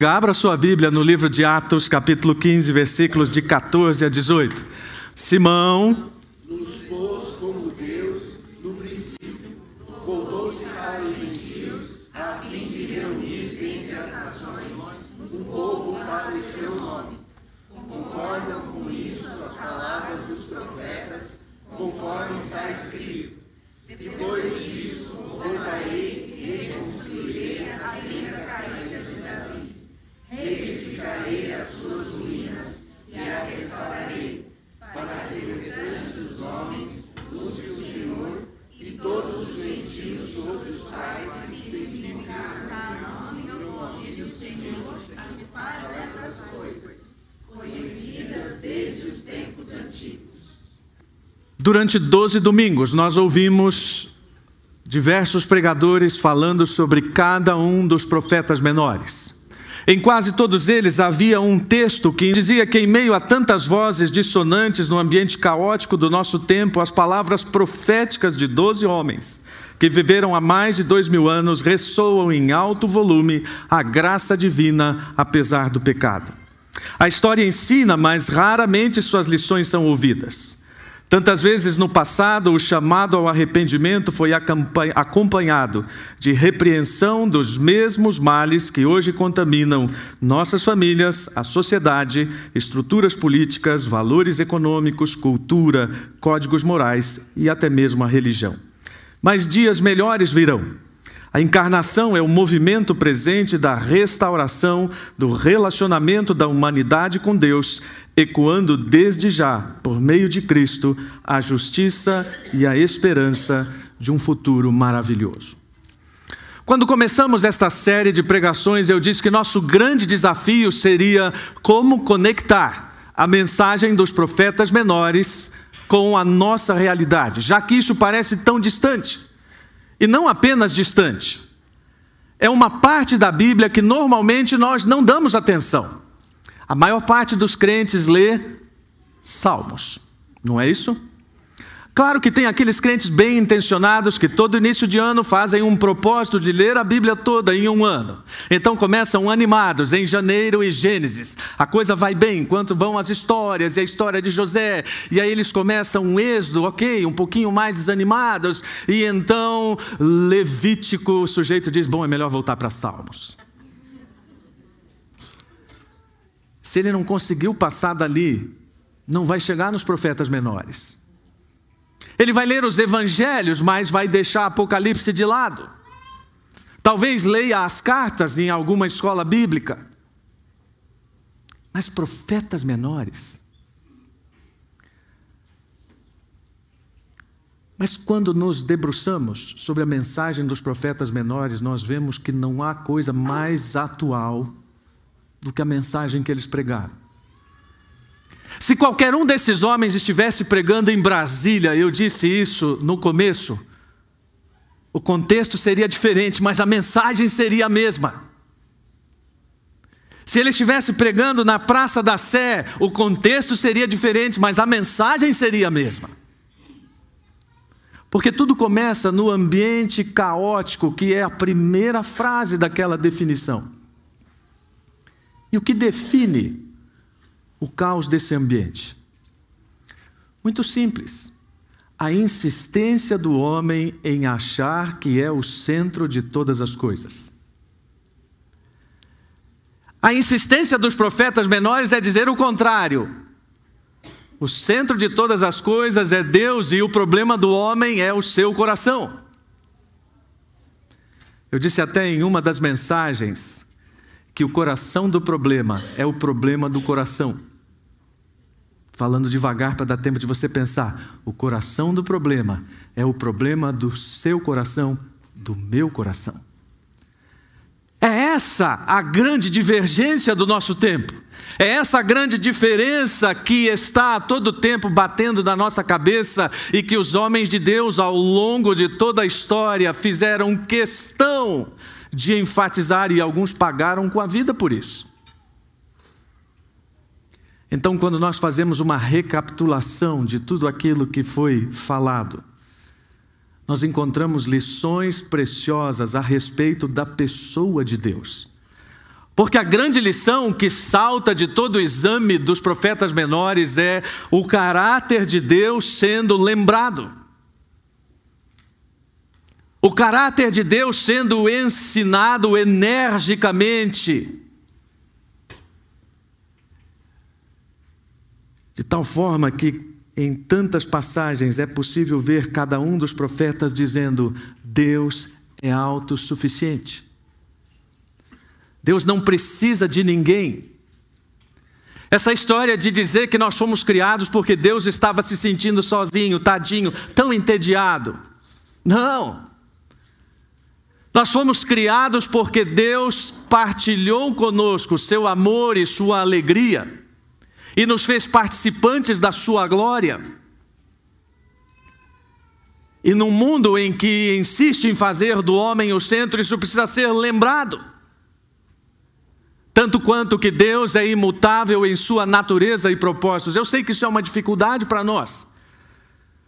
Abra sua Bíblia no livro de Atos, capítulo 15, versículos de 14 a 18. Simão nos pôs como Deus no princípio, voltou-se para os gentios, a fim de reunir entre as nações um povo para o seu nome. Concordam com isso as palavras dos profetas, conforme está escrito. Depois disso, voltarei e reconstruirei a tenda caída de Davi. Reedificarei as suas ruínas e as restaurarei, para que o restante dos homens busque o Senhor e todos os gentios sobre os quais se testificar o nome do Senhor faz essas coisas, conhecidas desde os tempos antigos. Durante 12 domingos, nós ouvimos diversos pregadores falando sobre cada um dos profetas menores. Em quase todos eles havia um texto que dizia que, em meio a tantas vozes dissonantes no ambiente caótico do nosso tempo, as palavras proféticas de doze homens que viveram há mais de dois mil anos ressoam em alto volume a graça divina, apesar do pecado. A história ensina, mas raramente suas lições são ouvidas. Tantas vezes no passado, o chamado ao arrependimento foi acompanhado de repreensão dos mesmos males que hoje contaminam nossas famílias, a sociedade, estruturas políticas, valores econômicos, cultura, códigos morais e até mesmo a religião. Mas dias melhores virão. A encarnação é o movimento presente da restauração do relacionamento da humanidade com Deus, ecoando desde já, por meio de Cristo, a justiça e a esperança de um futuro maravilhoso. Quando começamos esta série de pregações, eu disse que nosso grande desafio seria como conectar a mensagem dos profetas menores com a nossa realidade, já que isso parece tão distante. E não apenas distante. É uma parte da Bíblia que normalmente nós não damos atenção. A maior parte dos crentes lê Salmos, não é isso? Claro que tem aqueles crentes bem intencionados que todo início de ano fazem um propósito de ler a Bíblia toda em um ano. Então começam animados em janeiro e Gênesis. A coisa vai bem enquanto vão as histórias e a história de José. E aí eles começam um êxodo, ok, um pouquinho mais desanimados. E então Levítico, o sujeito diz: bom, é melhor voltar para Salmos. Se ele não conseguiu passar dali, não vai chegar nos profetas menores. Ele vai ler os evangelhos, mas vai deixar Apocalipse de lado. Talvez leia as cartas em alguma escola bíblica. Mas profetas menores. Mas quando nos debruçamos sobre a mensagem dos profetas menores, nós vemos que não há coisa mais atual do que a mensagem que eles pregaram. Se qualquer um desses homens estivesse pregando em Brasília, eu disse isso no começo, o contexto seria diferente, mas a mensagem seria a mesma. Se ele estivesse pregando na Praça da Sé, o contexto seria diferente, mas a mensagem seria a mesma. Porque tudo começa no ambiente caótico, que é a primeira frase daquela definição. E o que define o caos desse ambiente? Muito simples. A insistência do homem em achar que é o centro de todas as coisas. A insistência dos profetas menores é dizer o contrário. O centro de todas as coisas é Deus e o problema do homem é o seu coração. Eu disse até em uma das mensagens que o coração do problema é o problema do coração. Falando devagar para dar tempo de você pensar. O coração do problema é o problema do seu coração, do meu coração. É essa a grande divergência do nosso tempo. É essa a grande diferença que está a todo tempo batendo na nossa cabeça e que os homens de Deus, ao longo de toda a história, fizeram questão de enfatizar e alguns pagaram com a vida por isso. Então, quando nós fazemos uma recapitulação de tudo aquilo que foi falado, nós encontramos lições preciosas a respeito da pessoa de Deus. Porque a grande lição que salta de todo o exame dos profetas menores é o caráter de Deus sendo lembrado. O caráter de Deus sendo ensinado energicamente. De tal forma que em tantas passagens é possível ver cada um dos profetas dizendo: Deus é autossuficiente. Deus não precisa de ninguém. Essa história de dizer que nós fomos criados porque Deus estava se sentindo sozinho, tadinho, tão entediado. Não. Nós fomos criados porque Deus partilhou conosco seu amor e sua alegria e nos fez participantes da sua glória. E num mundo em que insiste em fazer do homem o centro, isso precisa ser lembrado. Tanto quanto que Deus é imutável em sua natureza e propósitos. Eu sei que isso é uma dificuldade para nós.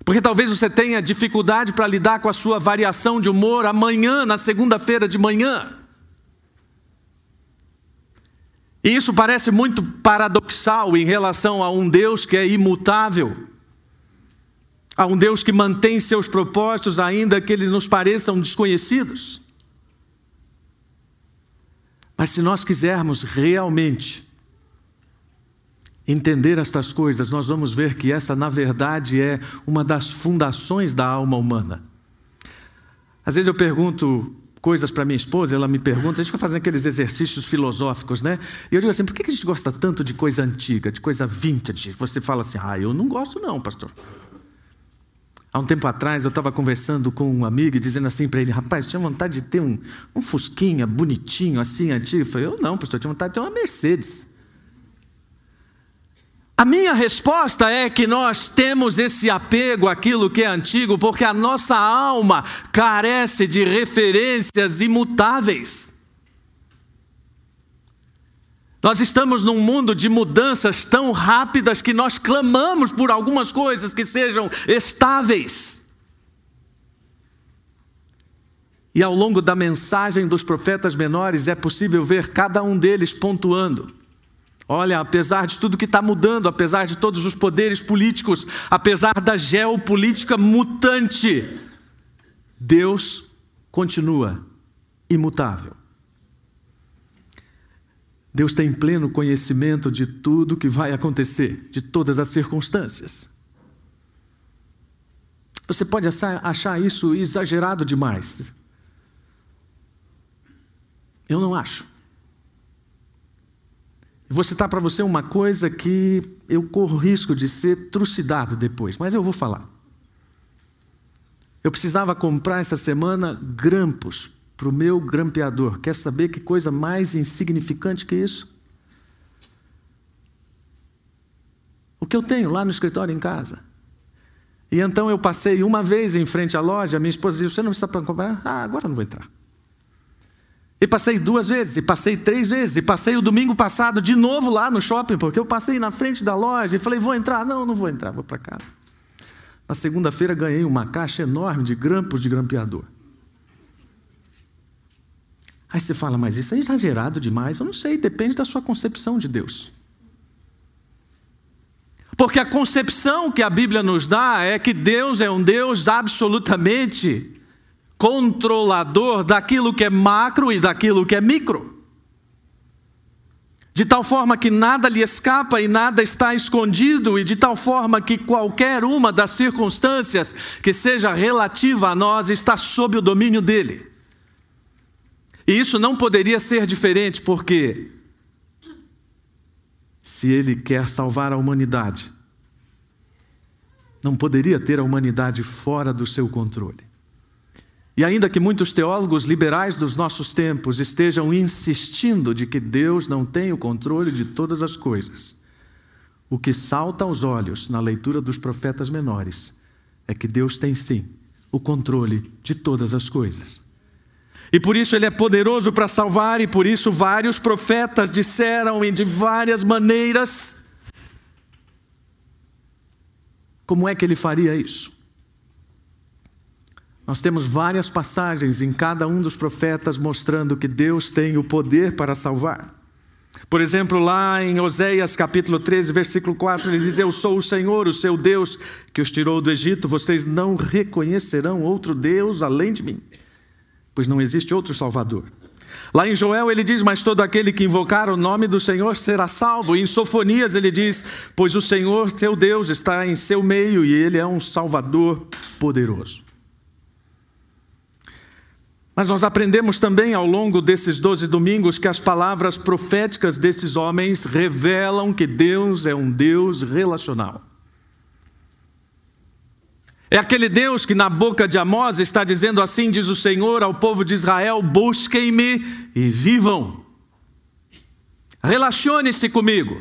Porque talvez você tenha dificuldade para lidar com a sua variação de humor amanhã, na segunda-feira de manhã. E isso parece muito paradoxal em relação a um Deus que é imutável, a um Deus que mantém seus propósitos, ainda que eles nos pareçam desconhecidos. Mas se nós quisermos realmente entender estas coisas, nós vamos ver que essa, na verdade, é uma das fundações da alma humana. Às vezes eu pergunto coisas para minha esposa, ela me pergunta, a gente fica fazendo aqueles exercícios filosóficos, né? E eu digo assim, por que a gente gosta tanto de coisa antiga, de coisa vintage? Você fala assim, ah, eu não gosto não, pastor. Há um tempo atrás eu estava conversando com um amigo e dizendo assim para ele, rapaz, tinha vontade de ter um, um Fusquinha bonitinho, assim, antigo. Eu falei, eu não, pastor, eu tinha vontade de ter uma Mercedes. A minha resposta é que nós temos esse apego àquilo que é antigo, porque a nossa alma carece de referências imutáveis. Nós estamos num mundo de mudanças tão rápidas que nós clamamos por algumas coisas que sejam estáveis. E ao longo da mensagem dos profetas menores é possível ver cada um deles pontuando. Olha, apesar de tudo que está mudando, apesar de todos os poderes políticos, apesar da geopolítica mutante, Deus continua imutável. Deus tem pleno conhecimento de tudo que vai acontecer, de todas as circunstâncias. Você pode achar isso exagerado demais. Eu não acho. Vou citar para você uma coisa que eu corro risco de ser trucidado depois, mas eu vou falar. Eu precisava comprar essa semana grampos para o meu grampeador. Quer saber que coisa mais insignificante que isso? O que eu tenho lá no escritório em casa. E então eu passei uma vez em frente à loja, minha esposa disse: Você não precisa comprar? Ah, agora não vou entrar. E passei duas vezes, e passei três vezes, e passei o domingo passado de novo lá no shopping, porque eu passei na frente da loja e falei: Vou entrar? Não, não vou entrar, vou para casa. Na segunda-feira ganhei uma caixa enorme de grampos de grampeador. Aí você fala, mas isso é exagerado demais. Eu não sei, depende da sua concepção de Deus. Porque a concepção que a Bíblia nos dá é que Deus é um Deus absolutamente controlador daquilo que é macro e daquilo que é micro. De tal forma que nada lhe escapa e nada está escondido, e de tal forma que qualquer uma das circunstâncias que seja relativa a nós está sob o domínio dele. E isso não poderia ser diferente, porque se ele quer salvar a humanidade, não poderia ter a humanidade fora do seu controle. E ainda que muitos teólogos liberais dos nossos tempos estejam insistindo de que Deus não tem o controle de todas as coisas, o que salta aos olhos na leitura dos profetas menores é que Deus tem sim o controle de todas as coisas. E por isso ele é poderoso para salvar, e por isso vários profetas disseram e de várias maneiras como é que ele faria isso. Nós temos várias passagens em cada um dos profetas mostrando que Deus tem o poder para salvar. Por exemplo, lá em Oséias capítulo 13, versículo 4, ele diz: Eu sou o Senhor, o seu Deus, que os tirou do Egito. Vocês não reconhecerão outro Deus além de mim, pois não existe outro Salvador. Lá em Joel ele diz: Mas todo aquele que invocar o nome do Senhor será salvo. E em Sofonias ele diz: Pois o Senhor teu Deus está em seu meio e ele é um Salvador poderoso. Mas nós aprendemos também ao longo desses doze domingos que as palavras proféticas desses homens revelam que Deus é um Deus relacional. É aquele Deus que na boca de Amós está dizendo assim: diz o Senhor ao povo de Israel: busquem-me e vivam. Relacione-se comigo.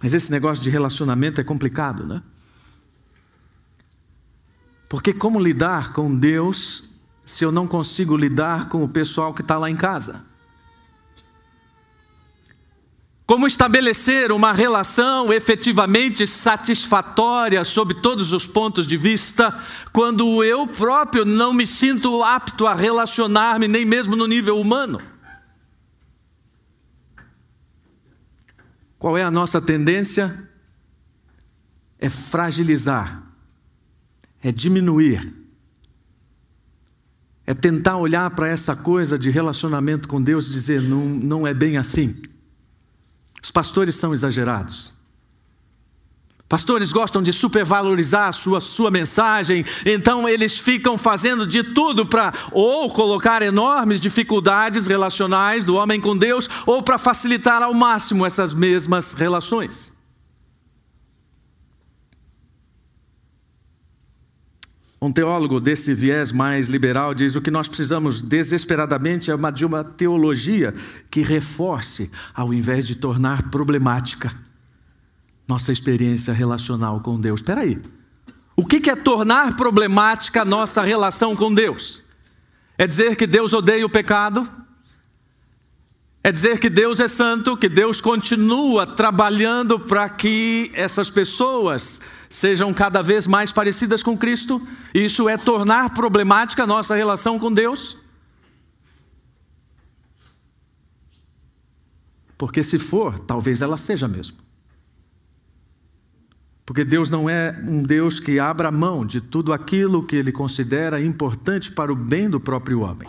Mas esse negócio de relacionamento é complicado, né? Porque como lidar com Deus se eu não consigo lidar com o pessoal que está lá em casa? Como estabelecer uma relação efetivamente satisfatória sob todos os pontos de vista, quando eu próprio não me sinto apto a relacionar-me, nem mesmo no nível humano? Qual é a nossa tendência? É fragilizar, é diminuir, é tentar olhar para essa coisa de relacionamento com Deus e dizer: não, não é bem assim. Os pastores são exagerados. Pastores gostam de supervalorizar a sua, sua mensagem, então eles ficam fazendo de tudo para ou colocar enormes dificuldades relacionais do homem com Deus, ou para facilitar ao máximo essas mesmas relações. Um teólogo desse viés mais liberal diz: o que nós precisamos desesperadamente é uma, de uma teologia que reforce, ao invés de tornar problemática, nossa experiência relacional com Deus. Espera aí. O que é tornar problemática a nossa relação com Deus? É dizer que Deus odeia o pecado? É dizer que Deus é santo, que Deus continua trabalhando para que essas pessoas sejam cada vez mais parecidas com Cristo? Isso é tornar problemática a nossa relação com Deus? Porque se for, talvez ela seja mesmo. Porque Deus não é um Deus que abra mão de tudo aquilo que ele considera importante para o bem do próprio homem.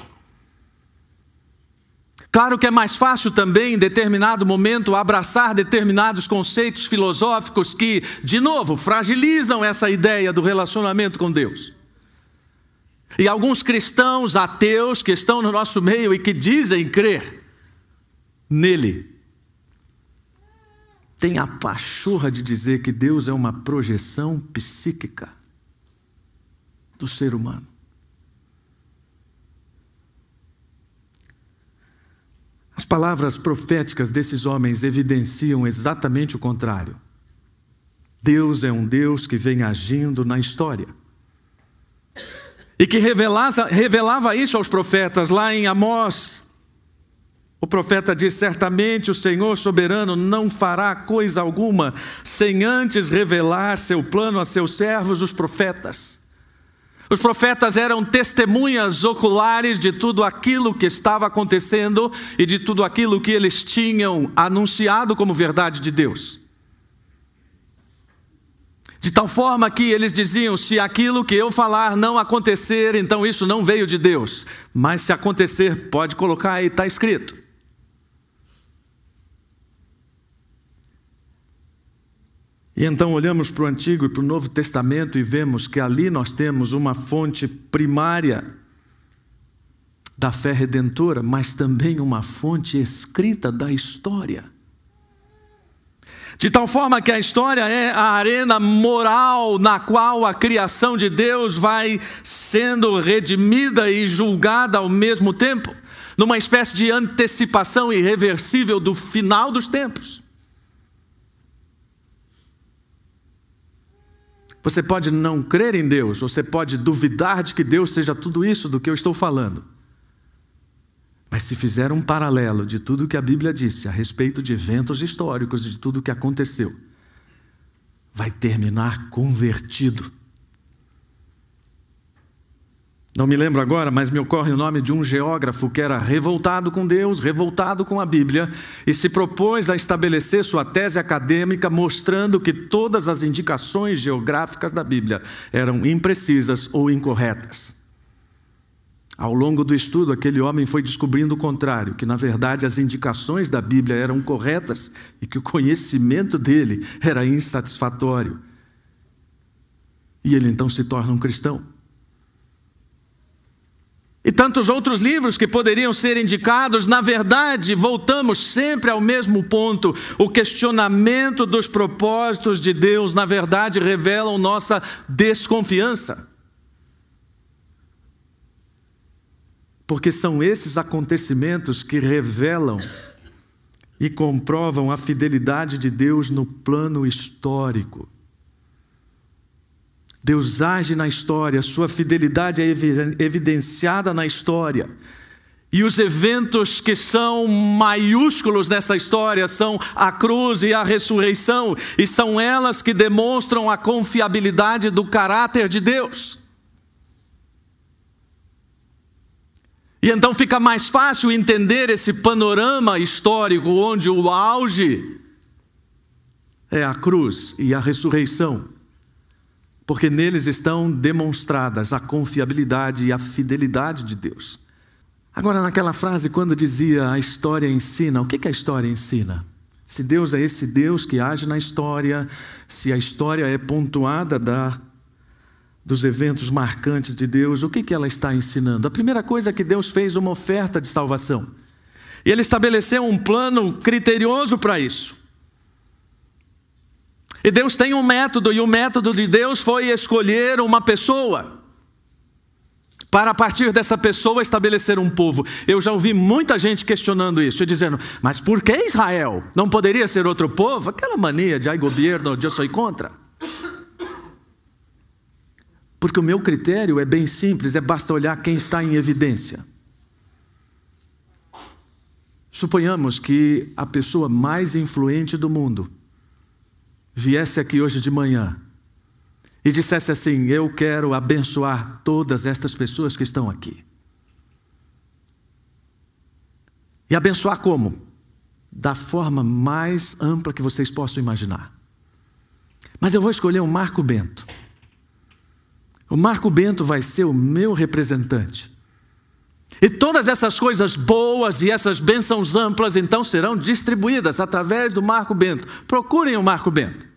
Claro que é mais fácil também, em determinado momento, abraçar determinados conceitos filosóficos que, de novo, fragilizam essa ideia do relacionamento com Deus. E alguns cristãos ateus que estão no nosso meio e que dizem crer nele, têm a pachorra de dizer que Deus é uma projeção psíquica do ser humano. Palavras proféticas desses homens evidenciam exatamente o contrário. Deus é um Deus que vem agindo na história. E que revelava, isso aos profetas, lá em Amós. O profeta diz: Certamente o Senhor soberano não fará coisa alguma sem antes revelar seu plano a seus servos, os profetas. Os profetas eram testemunhas oculares de tudo aquilo que estava acontecendo e de tudo aquilo que eles tinham anunciado como verdade de Deus. De tal forma que eles diziam: se aquilo que eu falar não acontecer, então isso não veio de Deus. Mas se acontecer, pode colocar aí, está escrito. E então olhamos para o Antigo e para o Novo Testamento e vemos que ali nós temos uma fonte primária da fé redentora, mas também uma fonte escrita da história. De tal forma que a história é a arena moral na qual a criação de Deus vai sendo redimida e julgada ao mesmo tempo, numa espécie de antecipação irreversível do final dos tempos. Você pode não crer em Deus, você pode duvidar de que Deus seja tudo isso do que eu estou falando. Mas se fizer um paralelo de tudo que a Bíblia disse a respeito de eventos históricos e de tudo o que aconteceu, vai terminar convertido. Não me lembro agora, mas me ocorre o nome de um geógrafo que era revoltado com Deus, revoltado com a Bíblia, e se propôs a estabelecer sua tese acadêmica mostrando que todas as indicações geográficas da Bíblia eram imprecisas ou incorretas. Ao longo do estudo, aquele homem foi descobrindo o contrário, que na verdade as indicações da Bíblia eram corretas e que o conhecimento dele era insatisfatório. E ele então se torna um cristão. E tantos outros livros que poderiam ser indicados, na verdade, voltamos sempre ao mesmo ponto. O questionamento dos propósitos de Deus, na verdade, revelam nossa desconfiança. Porque são esses acontecimentos que revelam e comprovam a fidelidade de Deus no plano histórico. Deus age na história, sua fidelidade é evidenciada na história. E os eventos que são maiúsculos nessa história são a cruz e a ressurreição, e são elas que demonstram a confiabilidade do caráter de Deus. E então fica mais fácil entender esse panorama histórico onde o auge é a cruz e a ressurreição, porque neles estão demonstradas a confiabilidade e a fidelidade de Deus. Agora, naquela frase, quando dizia a história ensina, o que, que a história ensina? Se Deus é esse Deus que age na história, se a história é pontuada da dos eventos marcantes de Deus, o que, que ela está ensinando? A primeira coisa é que Deus fez uma oferta de salvação. E ele estabeleceu um plano criterioso para isso. E Deus tem um método, e o método de Deus foi escolher uma pessoa. Para a partir dessa pessoa estabelecer um povo. Eu já ouvi muita gente questionando isso, e dizendo, mas por que Israel? Não poderia ser outro povo? Aquela mania de ai governo, eu sou contra. Porque o meu critério é bem simples, é basta olhar quem está em evidência. Suponhamos que a pessoa mais influente do mundo viesse aqui hoje de manhã e dissesse assim: Eu quero abençoar todas estas pessoas que estão aqui. E abençoar como? Da forma mais ampla que vocês possam imaginar. Mas eu vou escolher um Marco Bento. O Marco Bento vai ser o meu representante. E todas essas coisas boas e essas bênçãos amplas então serão distribuídas através do Marco Bento. Procurem o Marco Bento.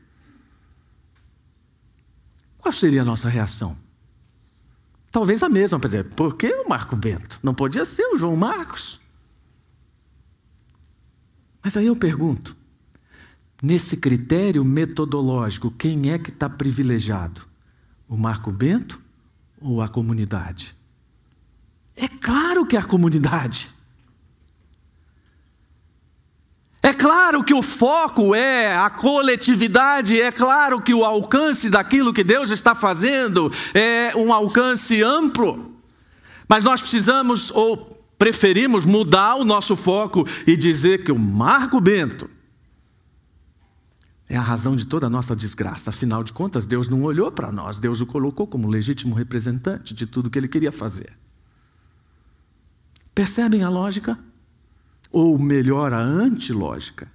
Qual seria a nossa reação? Talvez a mesma, para dizer, por que o Marco Bento? Não podia ser o João Marcos. Mas aí eu pergunto, nesse critério metodológico, quem é que está privilegiado? O Marco Bento ou a comunidade? É claro que é a comunidade. É claro que o foco é a coletividade, é claro que o alcance daquilo que Deus está fazendo é um alcance amplo. Mas nós precisamos ou preferimos mudar o nosso foco e dizer que o Marco Bento é a razão de toda a nossa desgraça. Afinal de contas, Deus não olhou para nós, Deus o colocou como legítimo representante de tudo que ele queria fazer. Percebem a lógica? Ou melhor, a antilógica?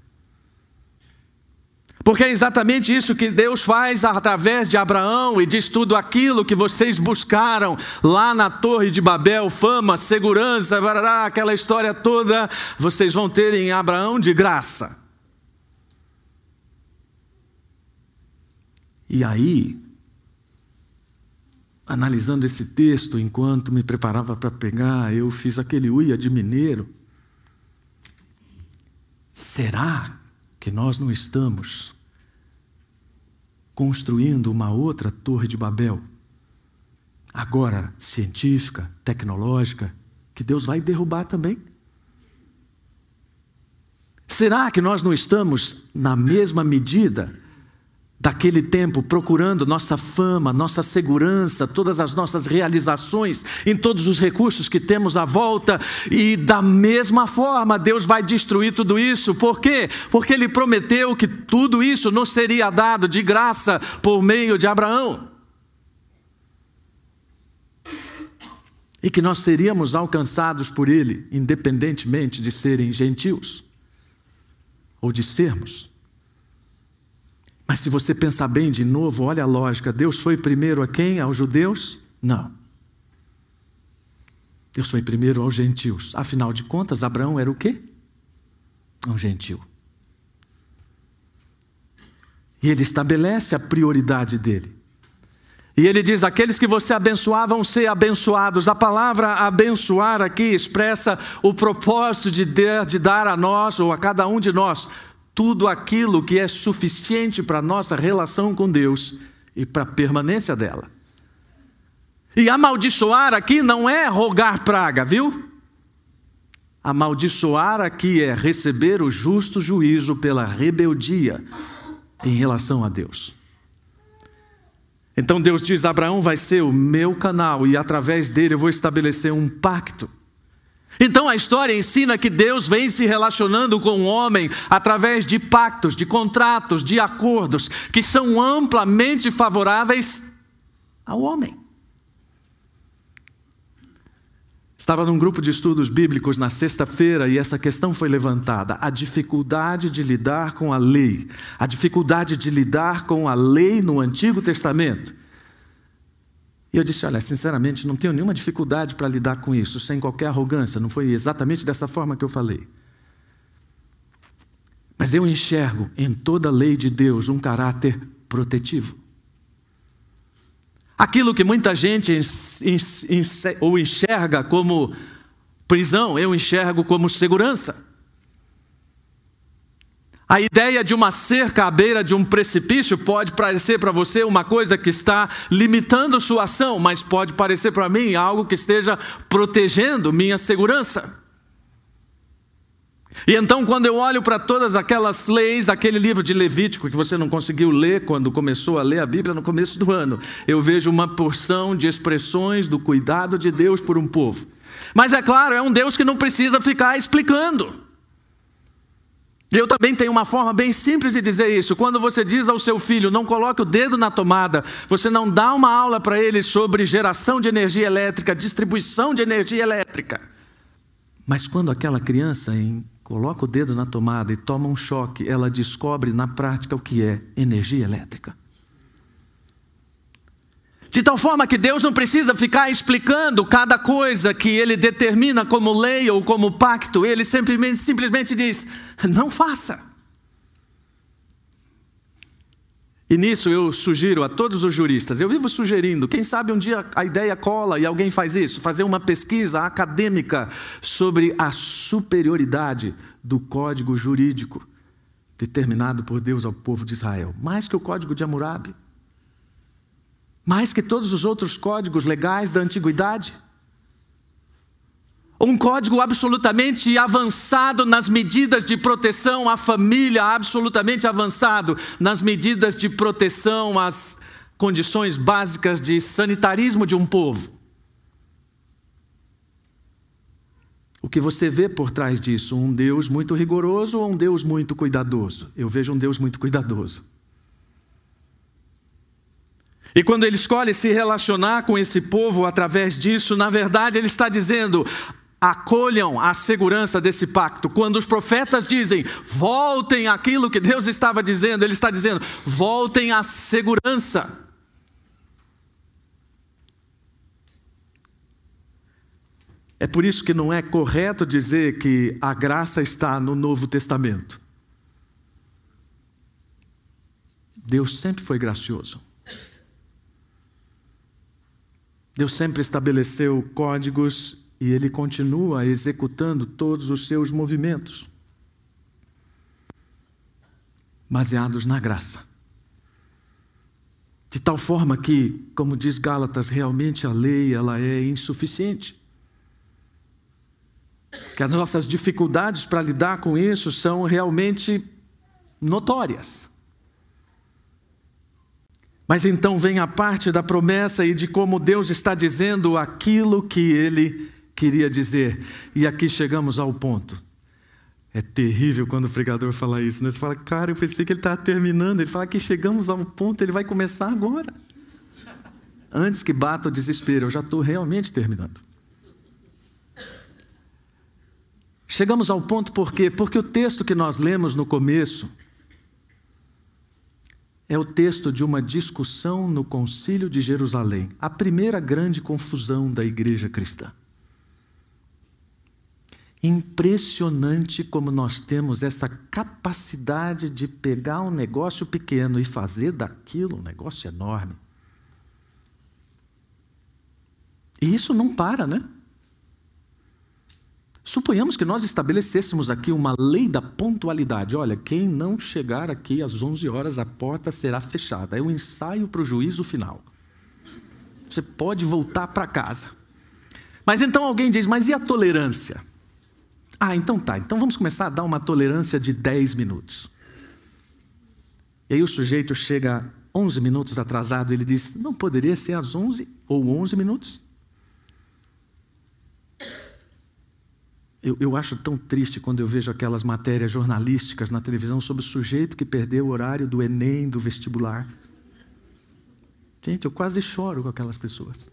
Porque é exatamente isso que Deus faz através de Abraão e diz tudo aquilo que vocês buscaram lá na Torre de Babel, fama, segurança, barará, aquela história toda, vocês vão ter em Abraão de graça. E aí, analisando esse texto enquanto me preparava para pegar, eu fiz aquele uia de mineiro. Será que nós não estamos construindo uma outra Torre de Babel? Agora científica, tecnológica, que Deus vai derrubar também? Será que nós não estamos, na mesma medida, daquele tempo, procurando nossa fama, nossa segurança, todas as nossas realizações, em todos os recursos que temos à volta, e da mesma forma Deus vai destruir tudo isso. Por quê? Porque Ele prometeu que tudo isso não seria dado de graça por meio de Abraão. e que nós seríamos alcançados por Ele, independentemente de serem gentios ou de sermos. Mas se você pensar bem de novo, olha a lógica: Deus foi primeiro a quem? Aos judeus? Não. Deus foi primeiro aos gentios. Afinal de contas, Abraão era o quê? Um gentil. E ele estabelece a prioridade dele. E ele diz: aqueles que você abençoar vão ser abençoados. A palavra abençoar aqui expressa o propósito de, de dar a nós, ou a cada um de nós, tudo aquilo que é suficiente para a nossa relação com Deus e para a permanência dela. E amaldiçoar aqui não é rogar praga, viu? Amaldiçoar aqui é receber o justo juízo pela rebeldia em relação a Deus. Então Deus diz: Abraão vai ser o meu canal e através dele eu vou estabelecer um pacto. Então a história ensina que Deus vem se relacionando com o homem através de pactos, de contratos, de acordos que são amplamente favoráveis ao homem. Estava num grupo de estudos bíblicos na sexta-feira e essa questão foi levantada: a dificuldade de lidar com a lei, a dificuldade de lidar com a lei no Antigo Testamento. E eu disse: Olha, sinceramente, não tenho nenhuma dificuldade para lidar com isso, sem qualquer arrogância, não foi exatamente dessa forma que eu falei. Mas eu enxergo em toda a lei de Deus um caráter protetivo. Aquilo que muita gente ou enxerga como prisão, eu enxergo como segurança. A ideia de uma cerca à beira de um precipício pode parecer para você uma coisa que está limitando sua ação, mas pode parecer para mim algo que esteja protegendo minha segurança. E então, quando eu olho para todas aquelas leis, aquele livro de Levítico que você não conseguiu ler quando começou a ler a Bíblia no começo do ano, eu vejo uma porção de expressões do cuidado de Deus por um povo. Mas é claro, é um Deus que não precisa ficar explicando. Eu também tenho uma forma bem simples de dizer isso. Quando você diz ao seu filho, não coloque o dedo na tomada, você não dá uma aula para ele sobre geração de energia elétrica, distribuição de energia elétrica. Mas quando aquela criança em coloca o dedo na tomada e toma um choque, ela descobre na prática o que é energia elétrica. De tal forma que Deus não precisa ficar explicando cada coisa que Ele determina como lei ou como pacto, Ele simplesmente, simplesmente diz: não faça. E nisso eu sugiro a todos os juristas, eu vivo sugerindo, quem sabe um dia a ideia cola e alguém faz isso, fazer uma pesquisa acadêmica sobre a superioridade do código jurídico determinado por Deus ao povo de Israel, mais que o código de Hammurabi, mais que todos os outros códigos legais da antiguidade. Um código absolutamente avançado nas medidas de proteção à família, absolutamente avançado nas medidas de proteção às condições básicas de sanitarismo de um povo. O que você vê por trás disso? Um Deus muito rigoroso ou um Deus muito cuidadoso? Eu vejo um Deus muito cuidadoso. E quando ele escolhe se relacionar com esse povo através disso, na verdade ele está dizendo: acolham a segurança desse pacto. Quando os profetas dizem, voltem aquilo que Deus estava dizendo, Ele está dizendo, voltem à segurança. É por isso que não é correto dizer que a graça está no Novo Testamento. Deus sempre foi gracioso. Deus sempre estabeleceu códigos e ele continua executando todos os seus movimentos, baseados na graça. De tal forma que, como diz Gálatas, realmente a lei ela é insuficiente. Que as nossas dificuldades para lidar com isso são realmente notórias. Mas então vem a parte da promessa e de como Deus está dizendo aquilo que ele queria dizer. E aqui chegamos ao ponto. É terrível quando o pregador fala isso, né? Você fala, cara, eu pensei que ele estava terminando. Ele fala que chegamos ao ponto, ele vai começar agora. Antes que bata o desespero, eu já estou realmente terminando. Chegamos ao ponto por quê? Porque o texto que nós lemos no começo, é o texto de uma discussão no Concílio de Jerusalém, a primeira grande confusão da igreja cristã. Impressionante como nós temos essa capacidade de pegar um negócio pequeno e fazer daquilo um negócio enorme. E isso não para, né? Suponhamos que nós estabelecêssemos aqui uma lei da pontualidade. Olha, quem não chegar aqui às 11 horas, a porta será fechada. É um ensaio para o juízo final. Você pode voltar para casa. Mas então alguém diz: mas e a tolerância? Ah, então tá. Então vamos começar a dar uma tolerância de 10 minutos. E aí o sujeito chega 11 minutos atrasado, ele diz: não poderia ser às 11 ou 11 minutos? Eu, eu, acho tão triste quando eu vejo aquelas matérias jornalísticas na televisão sobre o sujeito que perdeu o horário do Enem, do vestibular. Gente, eu quase choro com aquelas pessoas.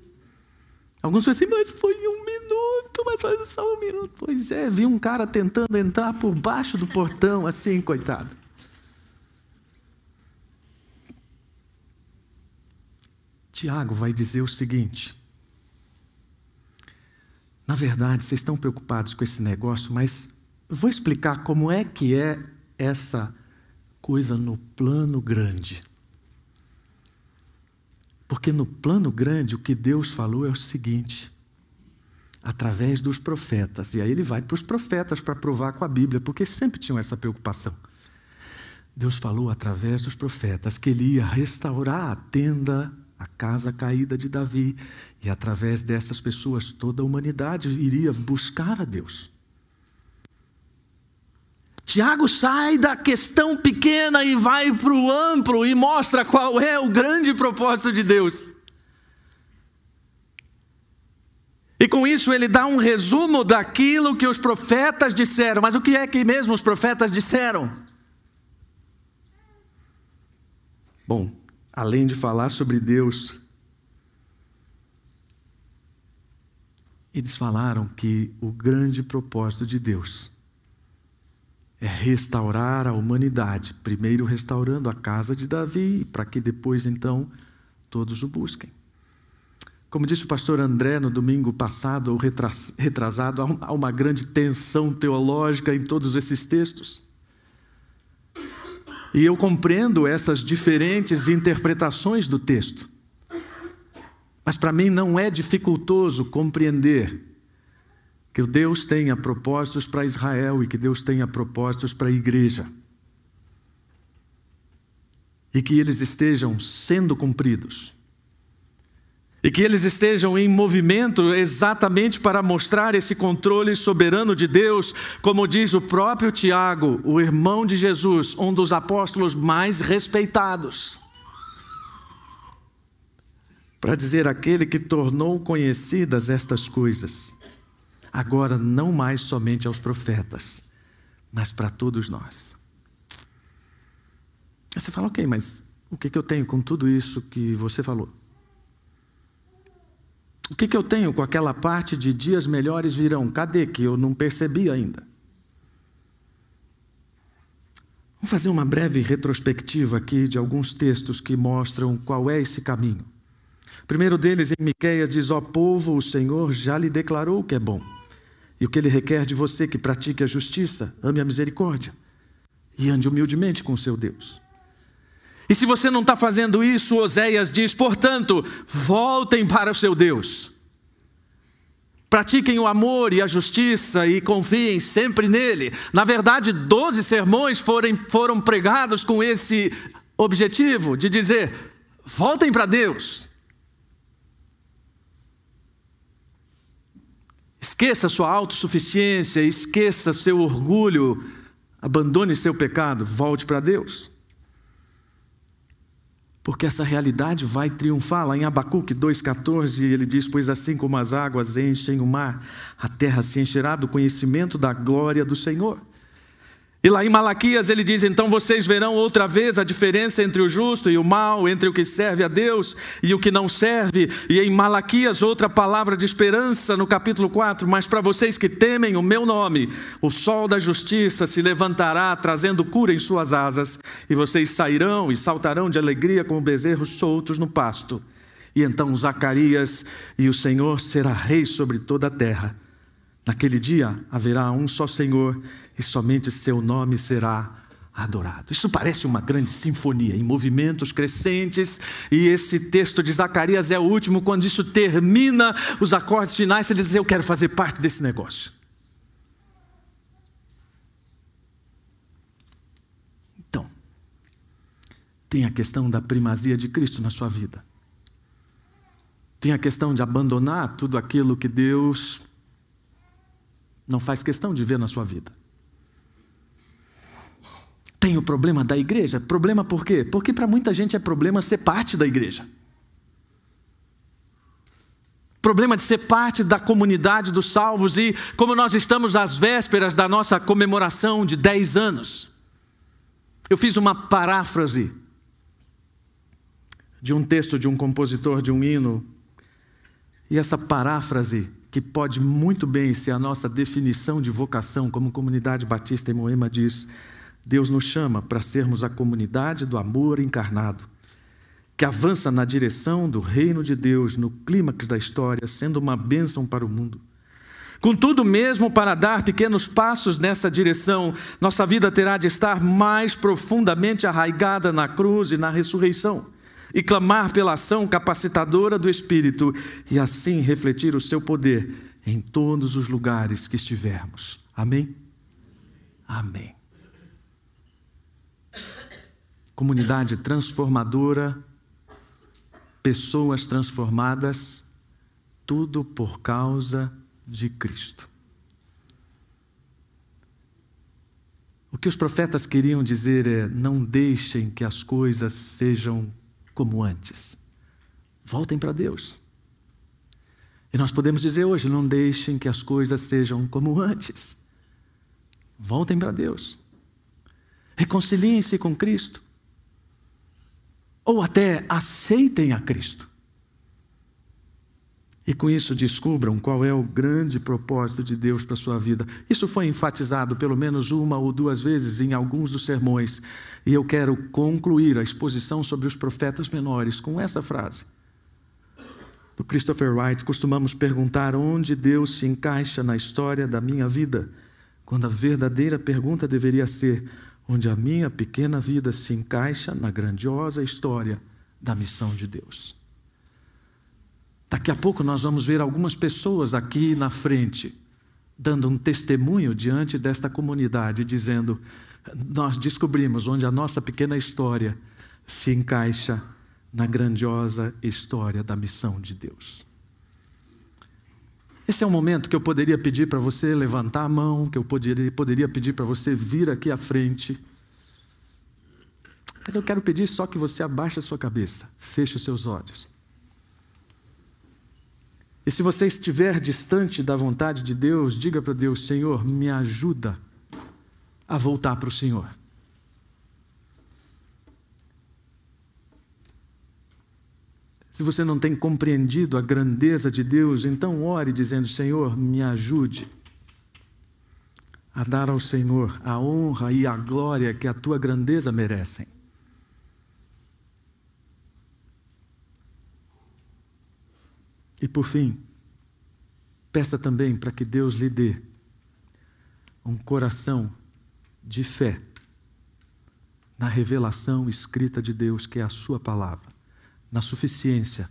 Alguns falam assim, mas foi um minuto, mas foi só um minuto. Pois é, vi um cara tentando entrar por baixo do portão, assim, coitado. Tiago vai dizer o seguinte: na verdade, vocês estão preocupados com esse negócio, mas vou explicar como é que é essa coisa no plano grande. Porque no plano grande o que Deus falou é o seguinte: através dos profetas. E aí ele vai para os profetas para provar com a Bíblia, porque sempre tinham essa preocupação. Deus falou através dos profetas que ele ia restaurar a tenda a casa caída de Davi, e através dessas pessoas toda a humanidade iria buscar a Deus. Tiago sai da questão pequena e vai para o amplo e mostra qual é o grande propósito de Deus. E com isso ele dá um resumo daquilo que os profetas disseram. Mas o que é que mesmo os profetas disseram? Bom, além de falar sobre Deus, eles falaram que o grande propósito de Deus é restaurar a humanidade, primeiro restaurando a casa de Davi, para que depois então todos o busquem. Como disse o pastor André no domingo passado ou retrasado, há uma grande tensão teológica em todos esses textos. E eu compreendo essas diferentes interpretações do texto. Mas para mim não é dificultoso compreender que Deus tenha propósitos para Israel e que Deus tenha propósitos para a igreja. E que eles estejam sendo cumpridos e que eles estejam em movimento exatamente para mostrar esse controle soberano de Deus, como diz o próprio Tiago, o irmão de Jesus, um dos apóstolos mais respeitados. Para dizer aquele que tornou conhecidas estas coisas, agora não mais somente aos profetas, mas para todos nós. Você fala, ok, mas o que eu tenho com tudo isso que você falou? O que, que eu tenho com aquela parte de dias melhores virão? Cadê que eu não percebi ainda? Vamos fazer uma breve retrospectiva aqui de alguns textos que mostram qual é esse caminho. O primeiro deles, em Miqueias, diz: Ó povo, o Senhor já lhe declarou o que é bom. E o que ele requer de você que pratique a justiça, ame a misericórdia e ande humildemente com o seu Deus. E se você não está fazendo isso, Oséias diz: portanto, voltem para o seu Deus. Pratiquem o amor e a justiça e confiem sempre nele. Na verdade, doze sermões foram, foram pregados com esse objetivo de dizer: voltem para Deus. Esqueça sua autossuficiência, esqueça seu orgulho, abandone seu pecado, volte para Deus porque essa realidade vai triunfar. Lá em Abacuque 2,14, ele diz: Pois assim como as águas enchem o mar, a terra se encherá do conhecimento da glória do Senhor. E lá em Malaquias ele diz: então vocês verão outra vez a diferença entre o justo e o mal, entre o que serve a Deus e o que não serve. E em Malaquias, outra palavra de esperança no capítulo 4: Mas para vocês que temem o meu nome, o sol da justiça se levantará, trazendo cura em suas asas, e vocês sairão e saltarão de alegria como bezerros soltos no pasto. E então Zacarias e o Senhor será rei sobre toda a terra. Naquele dia haverá um só Senhor e somente seu nome será adorado. Isso parece uma grande sinfonia, em movimentos crescentes, e esse texto de Zacarias é o último, quando isso termina, os acordes finais, você diz: Eu quero fazer parte desse negócio. Então, tem a questão da primazia de Cristo na sua vida. Tem a questão de abandonar tudo aquilo que Deus não faz questão de ver na sua vida. Tem o problema da igreja. Problema por quê? Porque para muita gente é problema ser parte da igreja. Problema de ser parte da comunidade dos salvos e como nós estamos às vésperas da nossa comemoração de 10 anos. Eu fiz uma paráfrase de um texto de um compositor de um hino. E essa paráfrase, que pode muito bem ser a nossa definição de vocação como comunidade batista em Moema, diz: Deus nos chama para sermos a comunidade do amor encarnado, que avança na direção do reino de Deus, no clímax da história, sendo uma bênção para o mundo. Contudo, mesmo para dar pequenos passos nessa direção, nossa vida terá de estar mais profundamente arraigada na cruz e na ressurreição, e clamar pela ação capacitadora do Espírito, e assim refletir o seu poder em todos os lugares que estivermos. Amém? Amém comunidade transformadora, pessoas transformadas, tudo por causa de Cristo. O que os profetas queriam dizer é: não deixem que as coisas sejam como antes. Voltem para Deus. E nós podemos dizer hoje: não deixem que as coisas sejam como antes. Voltem para Deus. Reconciliem-se com Cristo ou até aceitem a Cristo. E com isso descubram qual é o grande propósito de Deus para a sua vida. Isso foi enfatizado pelo menos uma ou duas vezes em alguns dos sermões. E eu quero concluir a exposição sobre os profetas menores com essa frase. Do Christopher Wright, costumamos perguntar onde Deus se encaixa na história da minha vida, quando a verdadeira pergunta deveria ser: onde a minha pequena vida se encaixa na grandiosa história da missão de Deus. Daqui a pouco nós vamos ver algumas pessoas aqui na frente dando um testemunho diante desta comunidade, dizendo: Nós descobrimos onde a nossa pequena história se encaixa na grandiosa história da missão de Deus. Esse é um momento que eu poderia pedir para você levantar a mão, que eu poderia, poderia pedir para você vir aqui à frente. Mas eu quero pedir só que você abaixe a sua cabeça, feche os seus olhos. E se você estiver distante da vontade de Deus, diga para Deus: Senhor, me ajuda a voltar para o Senhor. Se você não tem compreendido a grandeza de Deus, então ore dizendo: Senhor, me ajude a dar ao Senhor a honra e a glória que a tua grandeza merecem. E por fim, peça também para que Deus lhe dê um coração de fé na revelação escrita de Deus, que é a Sua palavra na suficiência,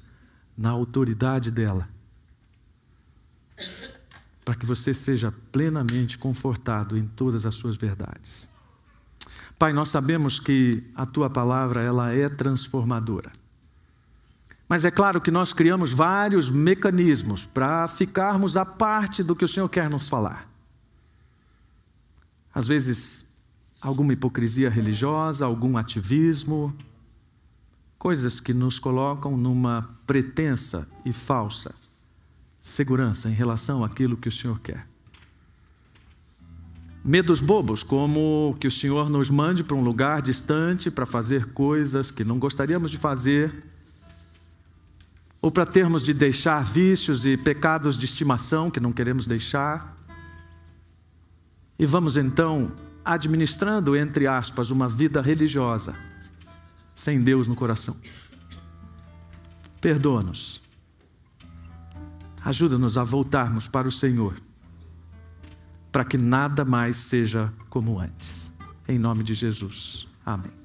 na autoridade dela, para que você seja plenamente confortado em todas as suas verdades. Pai, nós sabemos que a tua palavra ela é transformadora. Mas é claro que nós criamos vários mecanismos para ficarmos à parte do que o Senhor quer nos falar. Às vezes, alguma hipocrisia religiosa, algum ativismo, coisas que nos colocam numa pretensa e falsa segurança em relação àquilo que o Senhor quer. Medos bobos, como que o Senhor nos mande para um lugar distante para fazer coisas que não gostaríamos de fazer, ou para termos de deixar vícios e pecados de estimação que não queremos deixar. E vamos então administrando, entre aspas, uma vida religiosa, sem Deus no coração. Perdoa-nos. Ajuda-nos a voltarmos para o Senhor, para que nada mais seja como antes. Em nome de Jesus. Amém.